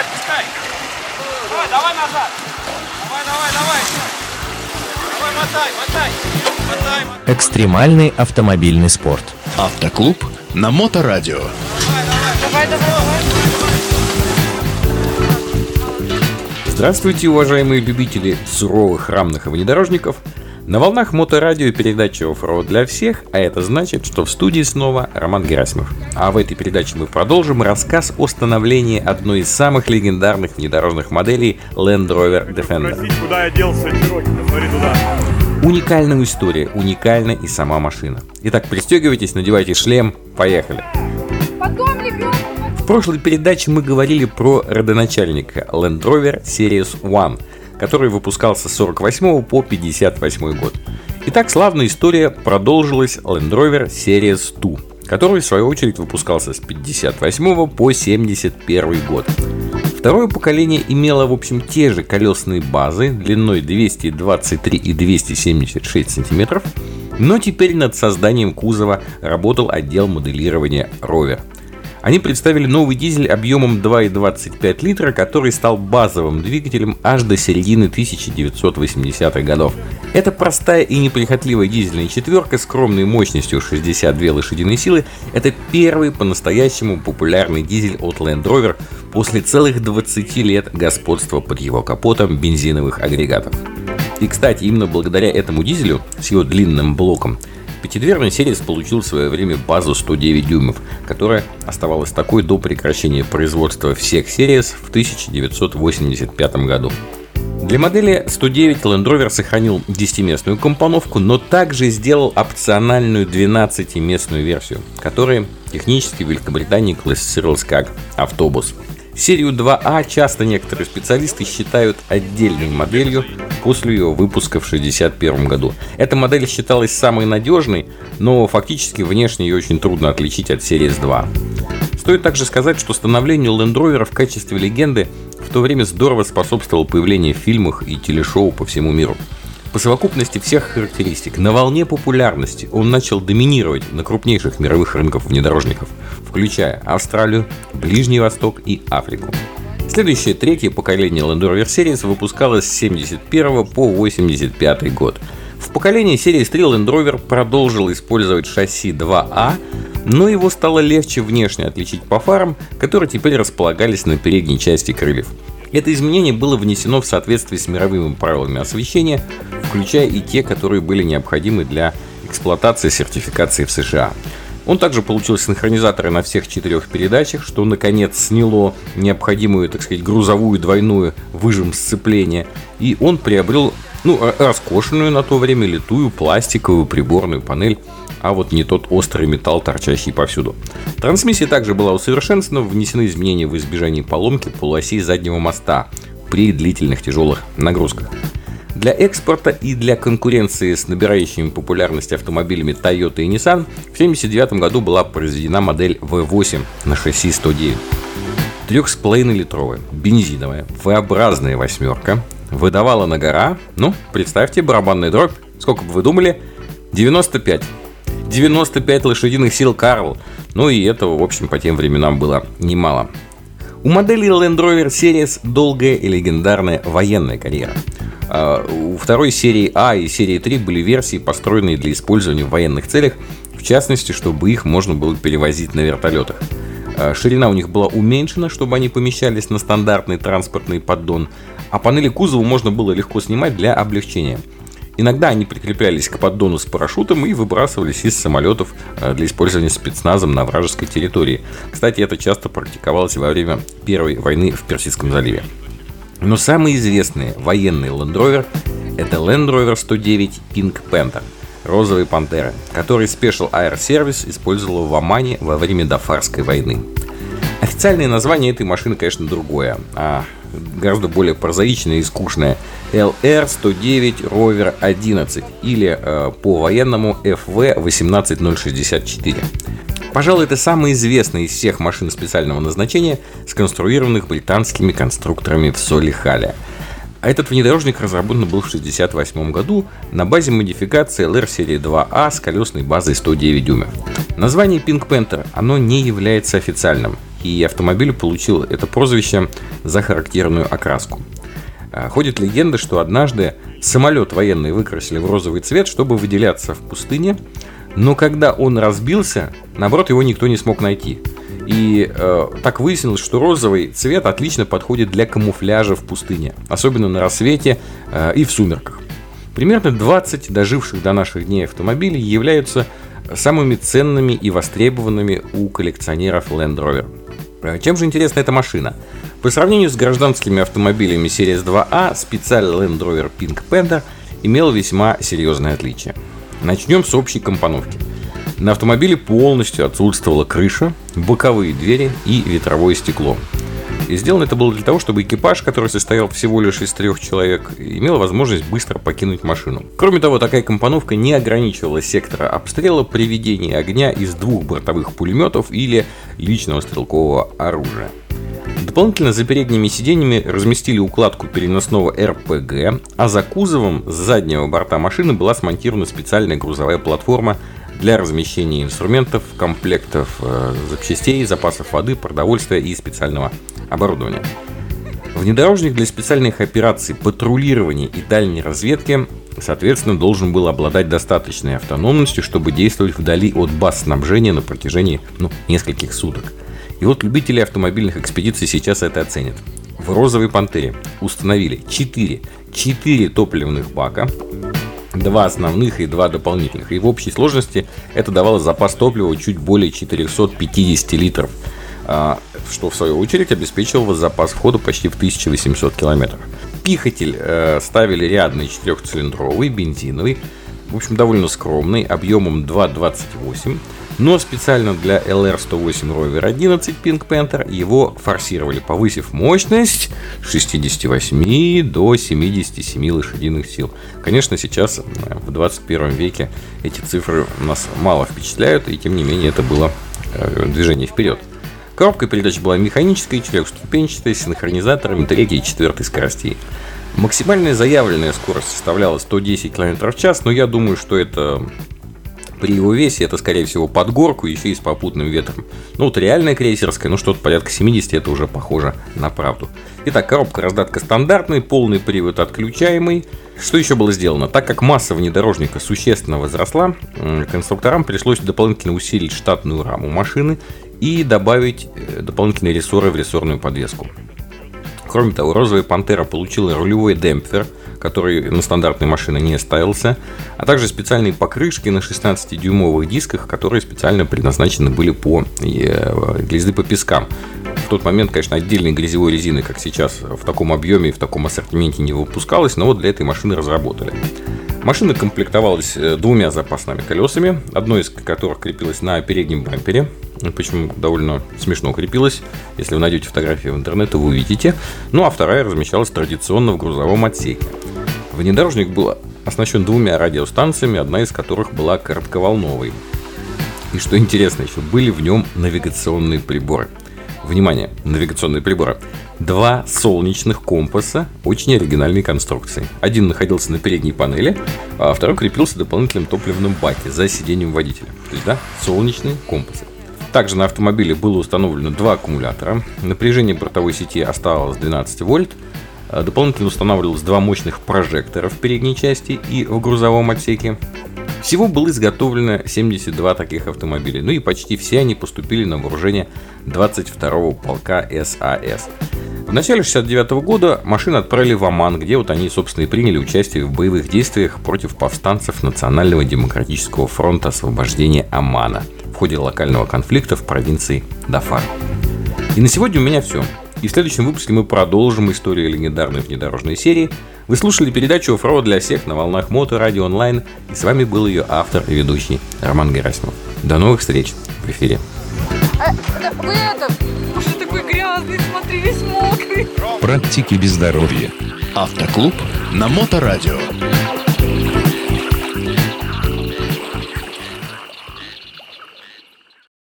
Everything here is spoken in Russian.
отпускай. Давай, давай назад. Давай, давай, давай. Давай, мотай, мотай. Мотай, мотай. Экстремальный автомобильный спорт. Автоклуб на Моторадио. Давай, давай, давай. Здравствуйте, уважаемые любители суровых рамных внедорожников. На волнах моторадио передача «Оффроуд для всех», а это значит, что в студии снова Роман Герасимов. А в этой передаче мы продолжим рассказ о становлении одной из самых легендарных внедорожных моделей Land Rover Defender. Спросить, куда я делся, Чироки, посмотри туда. Уникальная история, уникальна и сама машина. Итак, пристегивайтесь, надевайте шлем, поехали. Потом ребенок. В прошлой передаче мы говорили про родоначальника Land Rover Series One, который выпускался с 48 по 58 год. Итак, славная история продолжилась Land Rover Series 2, который в свою очередь выпускался с 58 по 71 год. Второе поколение имело, в общем, те же колесные базы длиной 223 и 276 сантиметров, но теперь над созданием кузова работал отдел моделирования Rover. Они представили новый дизель объемом 2,25 литра, который стал базовым двигателем аж до середины 1980-х годов. Это простая и неприхотливая дизельная четверка с скромной мощностью 62 лошадиные силы. Это первый по-настоящему популярный дизель от Land Rover после целых 20 лет господства под его капотом бензиновых агрегатов. И, кстати, именно благодаря этому дизелю с его длинным блоком Пятидверный Серис получил в свое время базу 109 дюймов, которая оставалась такой до прекращения производства всех Series в 1985 году. Для модели 109 Land Rover сохранил 10-местную компоновку, но также сделал опциональную 12-местную версию, которая технически в Великобритании классифицировалась как автобус. Серию 2А часто некоторые специалисты считают отдельной моделью после ее выпуска в 1961 году. Эта модель считалась самой надежной, но фактически внешне ее очень трудно отличить от серии S2. Стоит также сказать, что становлению Land Rover в качестве легенды в то время здорово способствовало появление в фильмах и телешоу по всему миру. По совокупности всех характеристик, на волне популярности он начал доминировать на крупнейших мировых рынках внедорожников, включая Австралию, Ближний Восток и Африку. Следующее, третье поколение Land Rover Series выпускалось с 71 по 85 год. В поколении Series 3 Land Rover продолжил использовать шасси 2А, но его стало легче внешне отличить по фарам, которые теперь располагались на передней части крыльев. Это изменение было внесено в соответствии с мировыми правилами освещения, включая и те, которые были необходимы для эксплуатации сертификации в США. Он также получил синхронизаторы на всех четырех передачах, что наконец сняло необходимую, так сказать, грузовую двойную выжим сцепления. И он приобрел ну, роскошенную на то время литую пластиковую приборную панель, а вот не тот острый металл, торчащий повсюду. Трансмиссия также была усовершенствована, внесены изменения в избежании поломки полуосей заднего моста при длительных тяжелых нагрузках. Для экспорта и для конкуренции с набирающими популярность автомобилями Toyota и Nissan в 1979 году была произведена модель V8 на шасси 109. 3,5-литровая, бензиновая, V-образная восьмерка выдавала на гора, ну, представьте, барабанная дробь, сколько бы вы думали, 95. 95 лошадиных сил Карл. Ну и этого, в общем, по тем временам было немало. У модели Land Rover Series долгая и легендарная военная карьера. А у второй серии А и серии 3 были версии, построенные для использования в военных целях, в частности, чтобы их можно было перевозить на вертолетах. А ширина у них была уменьшена, чтобы они помещались на стандартный транспортный поддон, а панели кузова можно было легко снимать для облегчения. Иногда они прикреплялись к поддону с парашютом и выбрасывались из самолетов а, для использования спецназом на вражеской территории. Кстати, это часто практиковалось во время Первой войны в Персидском заливе. Но самый известный военный Land Rover – это Land Rover 109 Pink Panther – розовые пантеры, который Special Air Service использовал в Омане во время Дафарской войны. Официальное название этой машины, конечно, другое, а гораздо более прозаичное и скучное LR-109 Rover 11 или э, по-военному FV-18064. Пожалуй, это самая известная из всех машин специального назначения, сконструированных британскими конструкторами в Солихале. А этот внедорожник разработан был в 1968 году на базе модификации LR серии 2A с колесной базой 109 дюймов. Название Pink Panther, оно не является официальным. И автомобиль получил это прозвище за характерную окраску. А, ходит легенда, что однажды самолет военный выкрасили в розовый цвет, чтобы выделяться в пустыне, но когда он разбился, наоборот, его никто не смог найти. И э, так выяснилось, что розовый цвет отлично подходит для камуфляжа в пустыне, особенно на рассвете э, и в сумерках. Примерно 20 доживших до наших дней автомобилей являются самыми ценными и востребованными у коллекционеров Land Rover. Э, чем же интересна эта машина? По сравнению с гражданскими автомобилями Series 2A, специальный Land Rover Pink Panther имел весьма серьезное отличие. Начнем с общей компоновки. На автомобиле полностью отсутствовала крыша, боковые двери и ветровое стекло. И сделано это было для того, чтобы экипаж, который состоял всего лишь из трех человек, имел возможность быстро покинуть машину. Кроме того, такая компоновка не ограничивала сектора обстрела при ведении огня из двух бортовых пулеметов или личного стрелкового оружия. Дополнительно за передними сиденьями разместили укладку переносного РПГ, а за кузовом с заднего борта машины была смонтирована специальная грузовая платформа для размещения инструментов, комплектов э, запчастей, запасов воды, продовольствия и специального оборудования. Внедорожник для специальных операций патрулирования и дальней разведки, соответственно, должен был обладать достаточной автономностью, чтобы действовать вдали от баз снабжения на протяжении ну, нескольких суток. И вот любители автомобильных экспедиций сейчас это оценят. В «Розовой пантере» установили 4, 4 топливных бака, два основных и два дополнительных. И в общей сложности это давало запас топлива чуть более 450 литров, а, что в свою очередь обеспечивало запас хода почти в 1800 километров. Пихатель э, ставили рядный четырехцилиндровый, бензиновый, в общем, довольно скромный, объемом 2,28 но специально для LR108 Rover 11 Pink Panther его форсировали, повысив мощность с 68 до 77 лошадиных сил. Конечно, сейчас, в 21 веке, эти цифры нас мало впечатляют, и тем не менее это было э, движение вперед. Коробка передач была механической, четырехступенчатой, с синхронизаторами третьей и четвертой скоростей. Максимальная заявленная скорость составляла 110 км в час, но я думаю, что это при его весе это, скорее всего, под горку, еще и с попутным ветром. Ну вот реальная крейсерская, ну что-то порядка 70, это уже похоже на правду. Итак, коробка раздатка стандартный, полный привод отключаемый. Что еще было сделано? Так как масса внедорожника существенно возросла, конструкторам пришлось дополнительно усилить штатную раму машины и добавить э, дополнительные рессоры в рессорную подвеску. Кроме того, розовая пантера получила рулевой демпфер, который на стандартной машине не ставился, а также специальные покрышки на 16-дюймовых дисках, которые специально предназначены были по, э, для езды по пескам. В тот момент, конечно, отдельной грязевой резины, как сейчас, в таком объеме и в таком ассортименте не выпускалось, но вот для этой машины разработали. Машина комплектовалась э, двумя запасными колесами, одно из которых крепилось на переднем бампере, почему довольно смешно крепилась. Если вы найдете фотографии в интернете, вы увидите. Ну а вторая размещалась традиционно в грузовом отсеке. Внедорожник был оснащен двумя радиостанциями, одна из которых была коротковолновой. И что интересно, еще были в нем навигационные приборы. Внимание, навигационные приборы. Два солнечных компаса очень оригинальной конструкции. Один находился на передней панели, а второй крепился в дополнительном топливном баке за сиденьем водителя. То есть, да, солнечные компасы. Также на автомобиле было установлено два аккумулятора. Напряжение бортовой сети оставалось 12 вольт. А дополнительно устанавливалось два мощных прожектора в передней части и в грузовом отсеке. Всего было изготовлено 72 таких автомобиля, ну и почти все они поступили на вооружение 22-го полка САС. В начале 69 года машины отправили в Оман, где вот они, собственно, и приняли участие в боевых действиях против повстанцев Национального демократического фронта освобождения Омана в ходе локального конфликта в провинции Дафар. И на сегодня у меня все. И в следующем выпуске мы продолжим историю легендарной внедорожной серии. Вы слушали передачу «Оффроуд для всех» на волнах Мото Радио Онлайн. И с вами был ее автор и ведущий Роман Герасимов. До новых встреч в эфире. А, да, вы это... Боже, такой грязный, смотри, весь мокрый. Практики без здоровья. Автоклуб на Моторадио.